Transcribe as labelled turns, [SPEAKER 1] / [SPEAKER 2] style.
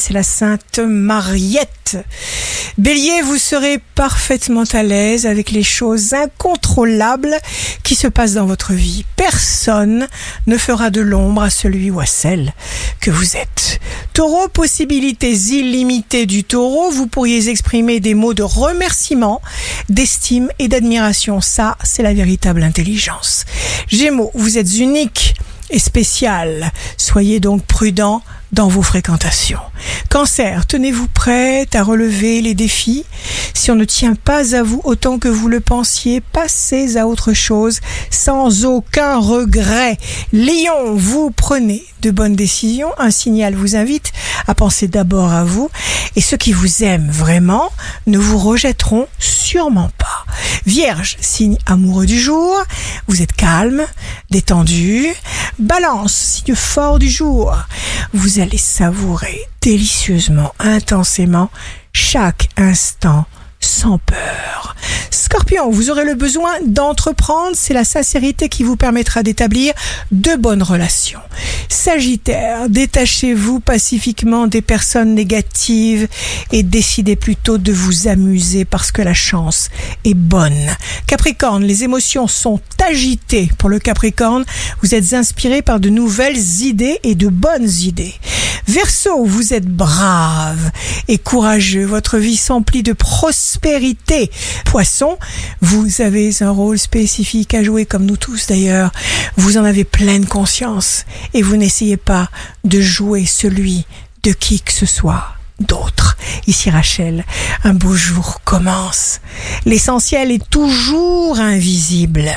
[SPEAKER 1] c'est la Sainte Mariette. Bélier, vous serez parfaitement à l'aise avec les choses incontrôlables qui se passent dans votre vie. Personne ne fera de l'ombre à celui ou à celle que vous êtes. Taureau, possibilités illimitées du taureau, vous pourriez exprimer des mots de remerciement, d'estime et d'admiration. Ça, c'est la véritable intelligence. Gémeaux, vous êtes unique et spécial. Soyez donc prudent dans vos fréquentations. Cancer, tenez-vous prête à relever les défis. Si on ne tient pas à vous autant que vous le pensiez, passez à autre chose sans aucun regret. Lion, vous prenez de bonnes décisions. Un signal vous invite à penser d'abord à vous et ceux qui vous aiment vraiment ne vous rejetteront sûrement pas. Vierge, signe amoureux du jour, vous êtes calme, détendu. Balance, signe fort du jour, vous allez savourer délicieusement, intensément chaque instant sans peur. Scorpion, vous aurez le besoin d'entreprendre, c'est la sincérité qui vous permettra d'établir de bonnes relations. Sagittaire, détachez-vous pacifiquement des personnes négatives et décidez plutôt de vous amuser parce que la chance est bonne. Capricorne, les émotions sont agitées pour le Capricorne, vous êtes inspiré par de nouvelles idées et de bonnes idées. Verseau, vous êtes brave et courageux, votre vie s'emplit de prospérité. Poisson, vous avez un rôle spécifique à jouer comme nous tous d'ailleurs. Vous en avez pleine conscience et vous n'essayez pas de jouer celui de qui que ce soit d'autre. Ici Rachel, un beau jour commence. L'essentiel est toujours invisible.